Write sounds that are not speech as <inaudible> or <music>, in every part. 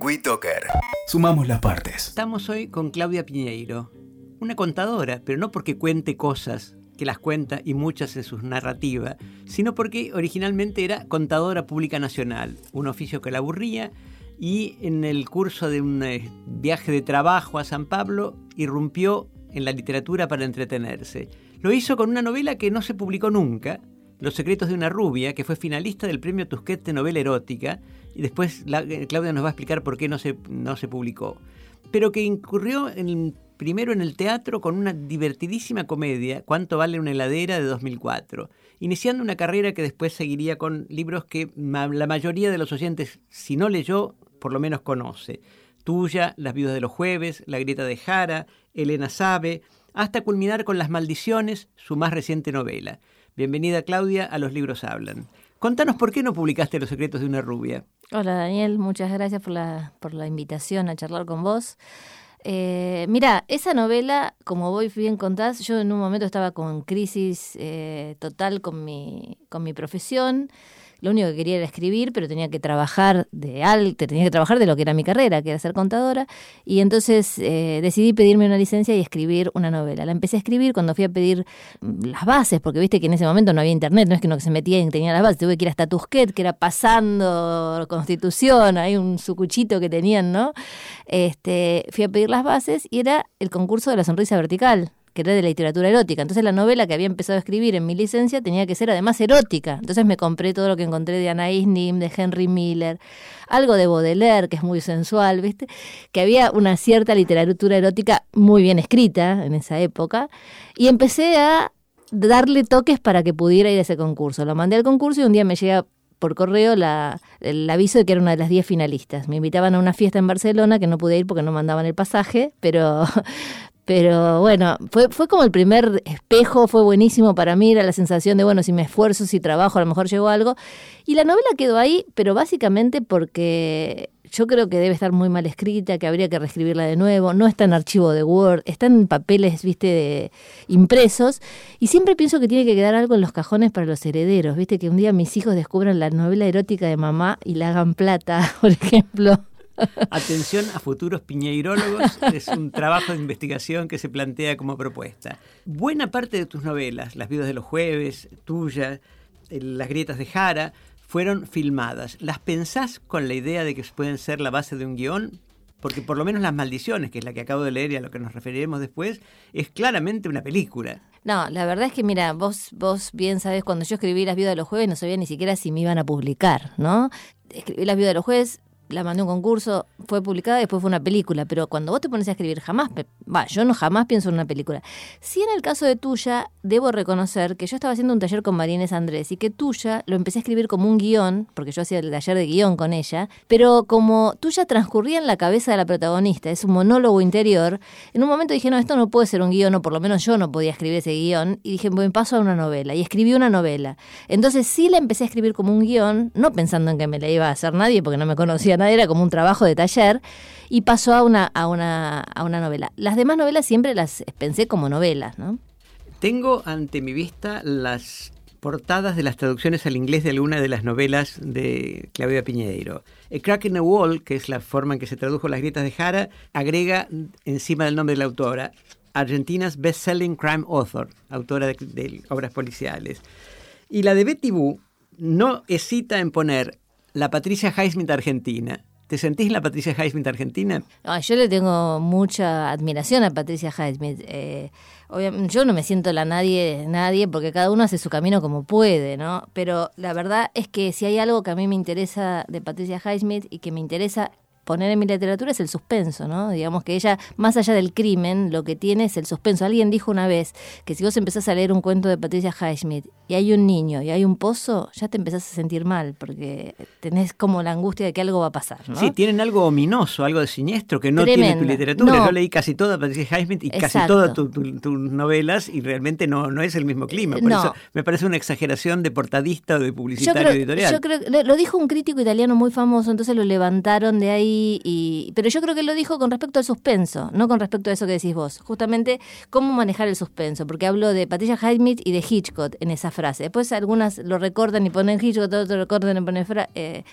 WeToker. Sumamos las partes. Estamos hoy con Claudia Piñeiro, una contadora, pero no porque cuente cosas que las cuenta y muchas en sus narrativas, sino porque originalmente era contadora pública nacional, un oficio que la aburría y en el curso de un eh, viaje de trabajo a San Pablo irrumpió en la literatura para entretenerse. Lo hizo con una novela que no se publicó nunca, Los secretos de una rubia, que fue finalista del premio Tusquets de novela erótica, y después eh, Claudia nos va a explicar por qué no se, no se publicó, pero que incurrió primero en el teatro con una divertidísima comedia, Cuánto vale una heladera de 2004, iniciando una carrera que después seguiría con libros que la mayoría de los oyentes, si no leyó, por lo menos conoce. Tuya, Las viudas de los jueves, La grieta de Jara, Elena Sabe, hasta culminar con Las maldiciones, su más reciente novela. Bienvenida Claudia a Los libros hablan. Contanos por qué no publicaste Los secretos de una rubia. Hola Daniel, muchas gracias por la, por la invitación a charlar con vos. Eh, mira, esa novela, como vos bien contás, yo en un momento estaba con crisis eh, total con mi, con mi profesión lo único que quería era escribir, pero tenía que trabajar de alto, tenía que trabajar de lo que era mi carrera, que era ser contadora, y entonces eh, decidí pedirme una licencia y escribir una novela. La empecé a escribir cuando fui a pedir mm, las bases, porque viste que en ese momento no había internet, no es que uno que se metía y tenía las bases, tuve que ir hasta Tusquet, que era pasando Constitución, hay un sucuchito que tenían, ¿no? Este, fui a pedir las bases y era el concurso de la sonrisa vertical que era de literatura erótica. Entonces la novela que había empezado a escribir en mi licencia tenía que ser además erótica. Entonces me compré todo lo que encontré de Anaïs Nim, de Henry Miller, algo de Baudelaire, que es muy sensual, ¿viste? Que había una cierta literatura erótica muy bien escrita en esa época. Y empecé a darle toques para que pudiera ir a ese concurso. Lo mandé al concurso y un día me llega por correo la, el aviso de que era una de las 10 finalistas. Me invitaban a una fiesta en Barcelona que no pude ir porque no mandaban el pasaje, pero, <laughs> pero bueno, fue, fue como el primer espejo, fue buenísimo para mí, era la sensación de, bueno, si me esfuerzo, si trabajo, a lo mejor llego algo. Y la novela quedó ahí, pero básicamente porque yo creo que debe estar muy mal escrita, que habría que reescribirla de nuevo, no está en archivo de Word, está en papeles, viste, de impresos, y siempre pienso que tiene que quedar algo en los cajones para los herederos, viste, que un día mis hijos descubran la novela erótica de mamá y la hagan plata, <laughs> por ejemplo. Atención a futuros piñeirólogos, es un trabajo de investigación que se plantea como propuesta. Buena parte de tus novelas, Las vidas de los jueves, tuya, Las grietas de Jara, fueron filmadas. ¿Las pensás con la idea de que pueden ser la base de un guion? Porque por lo menos Las maldiciones, que es la que acabo de leer y a lo que nos referiremos después, es claramente una película. No, la verdad es que mira, vos, vos bien sabés, cuando yo escribí Las vidas de los jueves no sabía ni siquiera si me iban a publicar, ¿no? Escribí Las vidas de los jueves, la mandé a un concurso, fue publicada después fue una película. Pero cuando vos te pones a escribir, jamás, va, yo no jamás pienso en una película. Si en el caso de Tuya, debo reconocer que yo estaba haciendo un taller con Marines Andrés y que Tuya lo empecé a escribir como un guion, porque yo hacía el taller de guion con ella, pero como Tuya transcurría en la cabeza de la protagonista, es un monólogo interior, en un momento dije, no, esto no puede ser un guion, o por lo menos yo no podía escribir ese guion, y dije, bueno, paso a una novela, y escribí una novela. Entonces sí la empecé a escribir como un guion, no pensando en que me la iba a hacer nadie, porque no me conocía nadie, era como un trabajo de taller, y pasó a una, a una, a una novela. Las demás novelas siempre las pensé como novelas, ¿no? Tengo ante mi vista las portadas de las traducciones al inglés de algunas de las novelas de Claudia Piñeiro. A Crack in the Wall, que es la forma en que se tradujo Las grietas de Jara, agrega encima del nombre de la autora, Argentina's best-selling crime author, autora de, obras policiales. Y la de Betty Boo no hesita en poner la Patricia Highsmith argentina, ¿Te sentís la Patricia Highsmith argentina? yo le tengo mucha admiración a Patricia Highsmith. Eh, yo no me siento la nadie, nadie, porque cada uno hace su camino como puede, ¿no? Pero la verdad es que si hay algo que a mí me interesa de Patricia Highsmith y que me interesa poner en mi literatura es el suspenso, ¿no? Digamos que ella, más allá del crimen, lo que tiene es el suspenso. Alguien dijo una vez que si vos empezás a leer un cuento de Patricia Highsmith y hay un niño y hay un pozo, ya te empezás a sentir mal, porque tenés como la angustia de que algo va a pasar, ¿no? Sí, tienen algo ominoso, algo de siniestro que no tiene tu literatura. Yo leí casi toda Patricia Highsmith y casi todas tus novelas y realmente no, no es el mismo clima. Por eso me parece una exageración de portadista o de publicitario editorial. Yo creo, lo dijo un crítico italiano muy famoso, entonces lo levantaron de ahí pero yo creo que lo dijo con respecto al suspenso, no con respecto a eso que decís vos. Justamente cómo manejar el suspenso, porque hablo de Patricia Highsmith y de Hitchcock en esa frase. Después algunas lo recordan y ponen Hitchcock, otros lo recordan y ponen eh,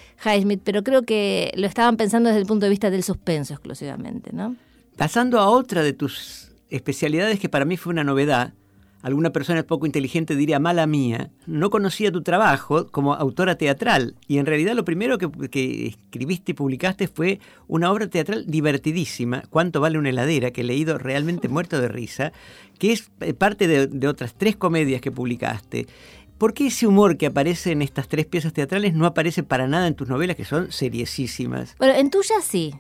pero creo que lo estaban pensando desde el punto de vista del suspenso exclusivamente, ¿no? Pasando a otra de tus especialidades que para mí fue una novedad, alguna persona poco inteligente diría mala mía, no conocía tu trabajo como autora teatral y en realidad lo primero que, escribiste y publicaste fue una obra teatral divertidísima, Cuánto vale una heladera, que he leído realmente <laughs> muerto de risa, que es eh, parte de, de otras tres comedias que publicaste. ¿Por qué ese humor que aparece en estas tres piezas teatrales no aparece para nada en tus novelas que son seriesísimas? Bueno, en tuya sí.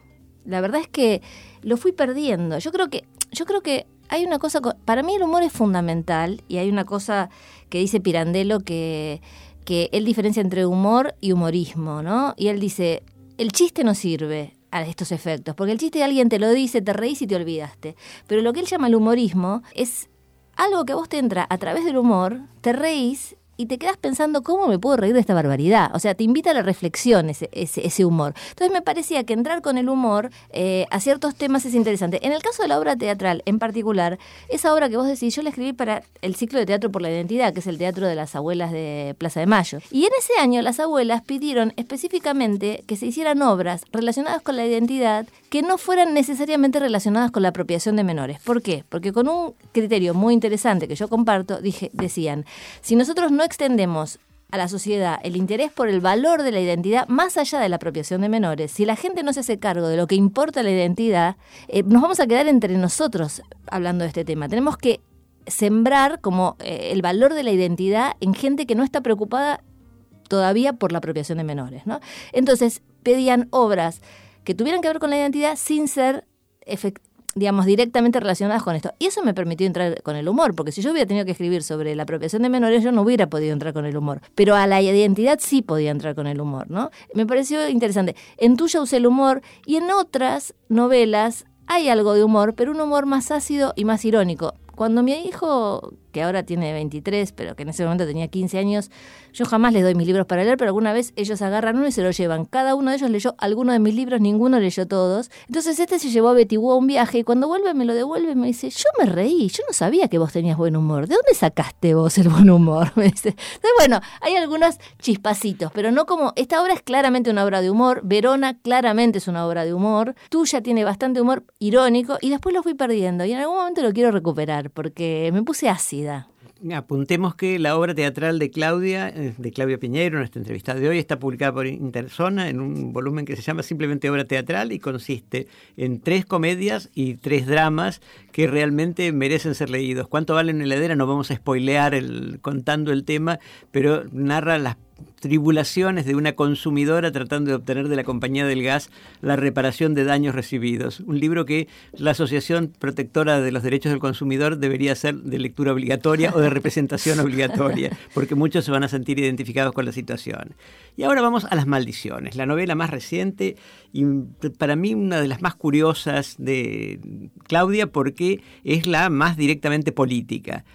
La verdad es que lo fui perdiendo. Yo creo que, yo creo que hay una cosa, para mí el humor es fundamental y hay una cosa que dice Pirandello que, que él diferencia entre humor y humorismo, ¿no? Y él dice, el chiste no sirve a estos efectos, porque el chiste alguien te lo dice, te reís y te olvidaste. Pero lo que él llama el humorismo es algo que a vos te entra a través del humor, te reís y te quedas pensando cómo me puedo reír de esta barbaridad. O sea, te invita a la reflexión ese, ese, humor. Entonces me parecía que entrar con el humor eh, a ciertos temas es interesante. En el caso de la obra teatral en particular, esa obra que vos decís, yo la escribí para el ciclo de Teatro por la Identidad, que es el teatro de las abuelas de Plaza de Mayo. Y en ese año las abuelas pidieron específicamente que se hicieran obras relacionadas con la identidad que no fueran necesariamente relacionadas con la apropiación de menores. ¿Por qué? Porque con un criterio muy interesante que yo comparto, dije, decían, si nosotros no extendemos a la sociedad el interés por el valor de la identidad más allá de la apropiación de menores, si la gente no se hace cargo de lo que importa la identidad, eh, nos vamos a quedar entre nosotros hablando de este tema. Tenemos que sembrar como eh, el valor de la identidad en gente que no está preocupada todavía por la apropiación de menores. ¿no? Entonces pedían obras que tuvieran que ver con la identidad sin ser digamos, directamente relacionadas con esto. Y eso me permitió entrar con el humor, porque si yo hubiera tenido que escribir sobre la apropiación de menores, yo no hubiera podido entrar con el humor. Pero a la identidad sí podía entrar con el humor, ¿no? Me pareció interesante. En tuya usé el humor y en otras novelas hay algo de humor, pero un humor más ácido y más irónico. Cuando mi hijo, que ahora tiene 23, pero que en ese momento tenía 15 años, yo jamás les doy mis libros para leer, pero alguna vez ellos agarran uno y se lo llevan. Cada uno de ellos leyó alguno de mis libros, ninguno leyó todos. Entonces este se llevó a Betty a un viaje y cuando vuelve me lo devuelve y me dice, yo me reí, yo no sabía que vos tenías buen humor. ¿De dónde sacaste vos el buen humor? <laughs> Me dice. Entonces bueno, hay algunos chispacitos, pero no como, esta obra es claramente una obra de humor, Verona claramente es una obra de humor, tuya tiene bastante humor irónico y después lo fui perdiendo y en algún momento lo quiero recuperar porque me puse Apuntemos que la obra teatral de Claudia, eh, de Claudia Piñeiro, nuestra entrevista de hoy, está publicada por Interzona en un volumen que se llama simplemente Obra Teatral y consiste en tres comedias y tres dramas que realmente merecen ser leídos. ¿Cuánto vale una heladera? No vamos a spoilear el, contando el tema, pero narra las tribulaciones de una consumidora tratando de obtener de la compañía del gas la reparación de daños recibidos. Un libro que la Asociación Protectora de los Derechos del Consumidor debería ser de lectura obligatoria o de representación <laughs> obligatoria, porque muchos se van a sentir identificados con la situación. Y ahora vamos a las maldiciones, la novela más reciente y para mí una de las más curiosas de Claudia porque es la más directamente política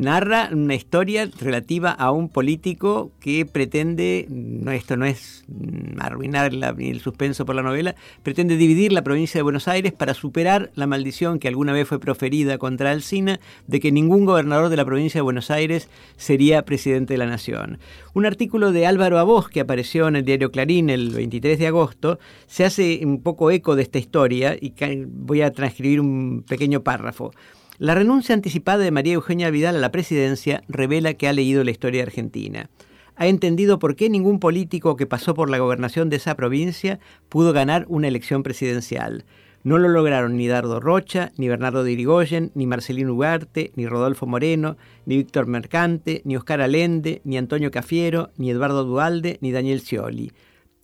narra una historia relativa a un político que pretende, no, esto no es mm, arruinar el suspenso por la novela, pretende dividir la provincia de Buenos Aires para superar la maldición que alguna vez fue proferida contra Alsina de que ningún gobernador de la provincia de Buenos Aires sería presidente de la nación. Un artículo de Álvaro Abos que apareció en el diario Clarín el 23 de agosto se hace un poco eco de esta historia y voy a transcribir un pequeño párrafo. La renuncia anticipada de María Eugenia Vidal a la presidencia revela que ha leído la historia argentina. Ha entendido por qué ningún político que pasó por la gobernación de esa provincia pudo ganar una elección presidencial. No lo lograron ni Dardo Rocha, ni Bernardo de Irigoyen, ni Marcelino Ugarte, ni Rodolfo Moreno, ni Víctor Mercante, ni Oscar Alende, ni Antonio Cafiero, ni Eduardo Dualde, ni Daniel Scioli.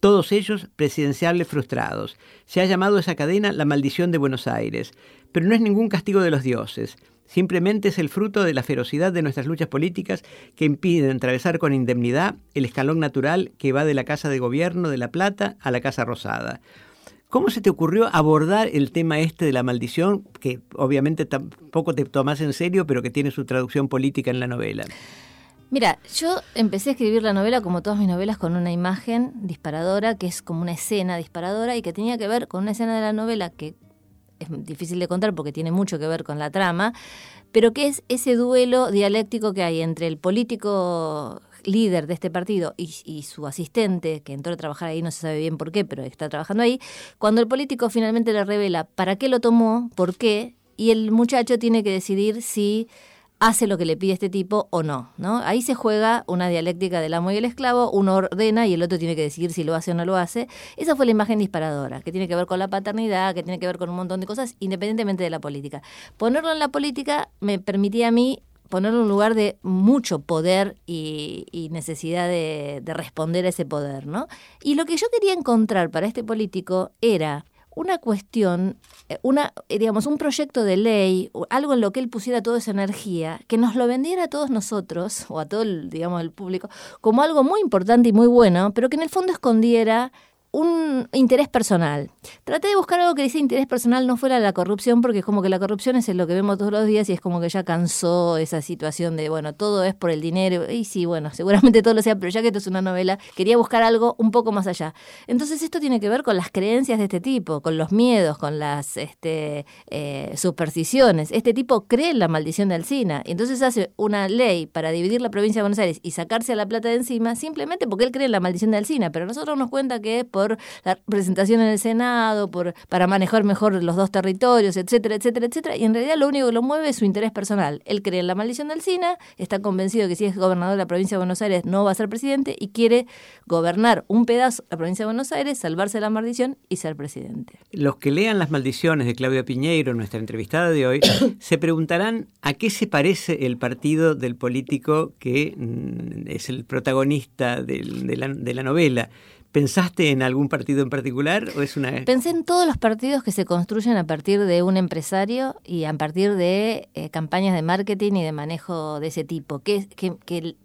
Todos ellos presidenciales frustrados. Se ha llamado esa cadena la maldición de Buenos Aires pero no es ningún castigo de los dioses. Simplemente es el fruto de la ferocidad de nuestras luchas políticas que impiden atravesar con indemnidad el escalón natural que va de la Casa de Gobierno de La Plata a la Casa Rosada. ¿Cómo se te ocurrió abordar el tema este de la maldición, que obviamente tampoco te tomas en serio, pero que tiene su traducción política en la novela? Mira, yo empecé a escribir la novela, como todas mis novelas, con una imagen disparadora, que es como una escena disparadora y que tenía que ver con una escena de la novela que es difícil de contar porque tiene mucho que ver con la trama, pero que es ese duelo dialéctico que hay entre el político líder de este partido y, su asistente, que entró a trabajar ahí, no se sabe bien por qué, pero está trabajando ahí, cuando el político finalmente le revela para qué lo tomó, por qué, y el muchacho tiene que decidir si hace lo que le pide este tipo o no, ¿no? Ahí se juega una dialéctica del amo y el esclavo, uno ordena y el otro tiene que decidir si lo hace o no lo hace. Esa fue la imagen disparadora, que tiene que ver con la paternidad, que tiene que ver con un montón de cosas, independientemente de la política. Ponerlo en la política me permitía a mí ponerlo en un lugar de mucho poder y, necesidad de, de, responder a ese poder, ¿no? Y lo que yo quería encontrar para este político era una cuestión, eh, una, eh, digamos, un proyecto de ley, algo en lo que él pusiera toda esa energía, que nos lo vendiera a todos nosotros, <laughs> o a todo el, digamos, el público, como algo muy importante y muy bueno, pero que en el fondo escondiera un interés personal. Traté de buscar algo que dice interés personal no fuera la corrupción, porque es como que la corrupción es lo que vemos todos los días y es como que ya cansó esa situación de, bueno, todo es por el dinero. Y sí, bueno, <laughs> seguramente todo lo sea, pero ya que esto es una novela, quería buscar algo un poco más allá. Entonces esto tiene que ver con las creencias de este tipo, con los miedos, con las este, eh, supersticiones. Este tipo cree en la maldición de Alcina. Y entonces hace una ley para dividir la provincia de Buenos Aires y sacarse a la plata de encima simplemente porque él cree en la maldición de Alcina. Pero nosotros nos cuenta que es por por la presentación en el Senado, por, para manejar mejor los dos territorios, etcétera, etcétera, etcétera. Y en realidad lo único que lo mueve es su interés personal. Él cree en la maldición del SINA, está convencido que si es gobernador de la provincia de Buenos Aires no va a ser presidente y quiere gobernar un pedazo de la provincia de Buenos Aires, salvarse de la maldición y ser presidente. Los que lean las maldiciones de Claudia Piñeiro, nuestra entrevistada de hoy, <coughs> se preguntarán a qué se parece el partido del político que mm, es el protagonista de, la, de la novela. ¿Pensaste en algún partido en particular o es una Pensé en todos los partidos que se construyen a partir de un empresario y a partir de eh, campañas de marketing y de manejo de ese tipo, que, que,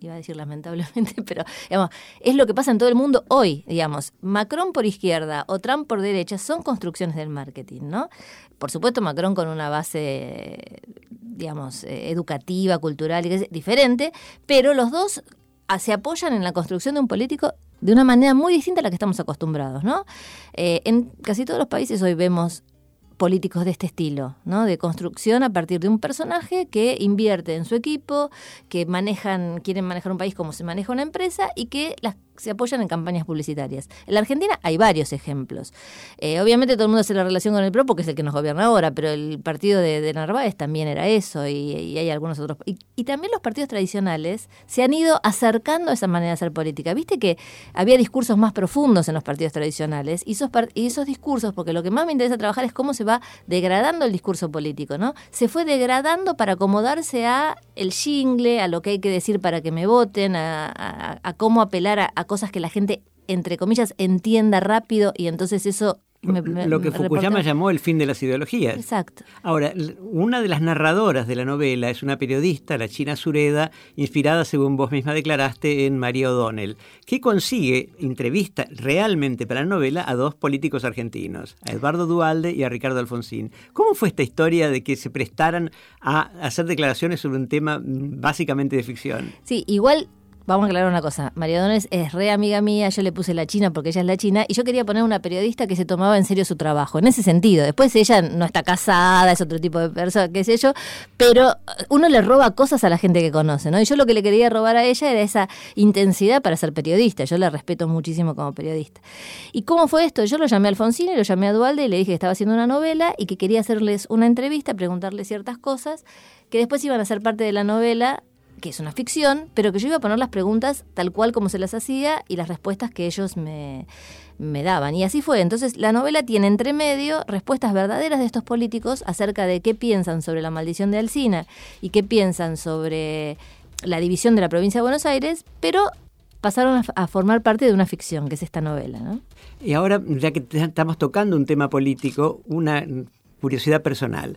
iba a decir lamentablemente, <laughs> pero digamos, es lo que pasa en todo el mundo hoy, digamos. Macron por izquierda o Trump por derecha son construcciones del marketing, ¿no? Por supuesto, Macron con una base, digamos, eh, educativa, cultural, diferente, pero los dos se apoyan en la construcción de un político de una manera muy distinta a la que estamos acostumbrados, ¿no? Eh, en casi todos los países hoy vemos políticos de este estilo, ¿no? De construcción a partir de un personaje que invierte en su equipo, que manejan, quieren manejar un país como se maneja una empresa y que las se apoyan en campañas publicitarias. En la Argentina hay varios ejemplos. Eh, obviamente todo el mundo hace la relación con el PRO porque es el que nos gobierna ahora, pero el partido de, Narváez también era eso y, hay algunos otros. Y, también los partidos tradicionales se han ido acercando a esa manera de hacer política. Viste que había discursos más profundos en los partidos tradicionales y esos, y esos discursos, porque lo que más me interesa trabajar es cómo se va degradando el discurso político, ¿no? Se fue degradando para acomodarse a el jingle, a lo que hay que decir para que me voten, a, cómo apelar a cosas que la gente, entre comillas, entienda rápido y entonces eso lo que Fukuyama llamó el fin de las ideologías. Exacto. Ahora, una de las narradoras de la novela es una periodista, la China Sureda, inspirada, según vos misma declaraste, en María O'Donnell, que consigue entrevista realmente para la novela a dos políticos argentinos, a Eduardo Dualde y a Ricardo Alfonsín. ¿Cómo fue esta historia de que se prestaran a hacer declaraciones sobre un tema básicamente de ficción? Sí, igual Vamos a aclarar una cosa. María Dones es re amiga mía, yo le puse la China porque ella es la China y yo quería poner una periodista que se tomaba en serio su trabajo, en ese sentido. Después ella no está casada, es otro tipo de persona, qué sé yo, pero uno le roba cosas a la gente que conoce, ¿no? Y yo lo que le quería robar a ella era esa intensidad para ser periodista. Yo la respeto muchísimo como periodista. ¿Y cómo fue esto? Yo lo llamé a Alfonsín y lo llamé a Dualde y le dije que estaba haciendo una novela y que quería hacerles una entrevista, preguntarles ciertas cosas que después iban a ser parte de la novela que es una ficción, pero que yo iba a poner las preguntas tal cual como se las hacía y las respuestas que ellos me, daban. Y así fue. Entonces, la novela tiene entre medio respuestas verdaderas de estos políticos acerca de qué piensan sobre la maldición de Alcina y qué piensan sobre la división de la provincia de Buenos Aires, pero pasaron a, formar parte de una ficción, que es esta novela. ¿no? Y ahora, ya que estamos tocando un tema político, una curiosidad personal.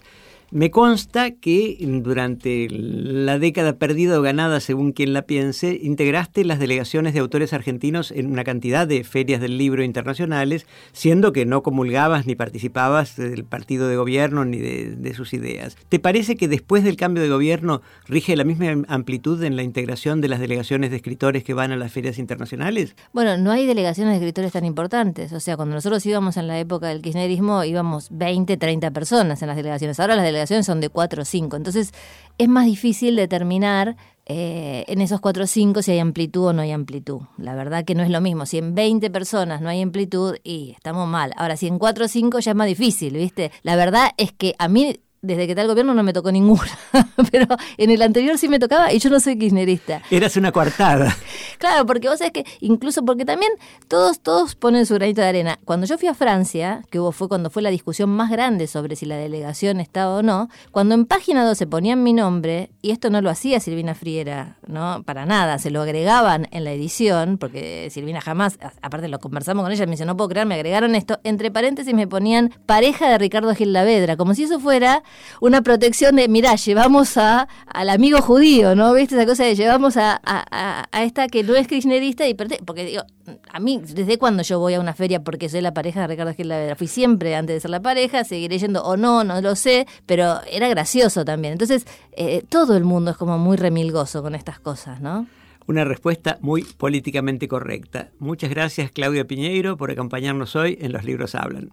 Me consta que durante la década perdida o ganada, según quien la piense, integraste las delegaciones de autores argentinos en una cantidad de ferias del libro internacionales, siendo que no comulgabas ni participabas del partido de gobierno ni de, sus ideas. ¿Te parece que después del cambio de gobierno rige la misma amplitud en la integración de las delegaciones de escritores que van a las ferias internacionales? Bueno, no hay delegaciones de escritores tan importantes. O sea, cuando nosotros íbamos en la época del kirchnerismo, íbamos 20, 30 personas en las delegaciones. Ahora las delegaciones son de 4 o 5. Entonces es más difícil determinar eh, en esos 4 o 5 si hay amplitud o no hay amplitud. La verdad que no es lo mismo. Si en 20 personas no hay amplitud, y estamos mal. Ahora, si en 4 o 5 ya es más difícil, ¿viste? La verdad es que a mí desde que está el gobierno no me tocó ninguna, <laughs> pero en el anterior sí me tocaba y yo no soy kirchnerista. Eras una coartada. Claro, porque vos sabés que incluso porque también todos todos ponen su granito de arena. Cuando yo fui a Francia, que hubo fue cuando fue la discusión más grande sobre si la delegación estaba o no, cuando en página 12 ponían mi nombre, y esto no lo hacía Silvina Friera, ¿no? Para nada, se lo agregaban en la edición, porque Silvina jamás, aparte lo conversamos con ella, me dice, no puedo creer, me agregaron esto, entre paréntesis me ponían pareja de Ricardo Gil Lavedra, como si eso fuera una protección de, mirá, llevamos a, al amigo judío, ¿no? ¿Viste esa cosa de llevamos a, a, esta que no es kirchnerista y porque digo, a mí, ¿desde cuando yo voy a una feria porque soy la pareja de Ricardo Gil? Fui siempre antes de ser la pareja, seguiré yendo o no, no lo sé, pero era gracioso también. Entonces, eh, todo el mundo es como muy remilgoso con estas cosas, ¿no? Una respuesta muy políticamente correcta. Muchas gracias, Claudia Piñeiro, por acompañarnos hoy en Los Libros Hablan.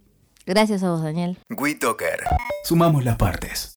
Gracias a vos, Daniel. WeToker. Sumamos las partes.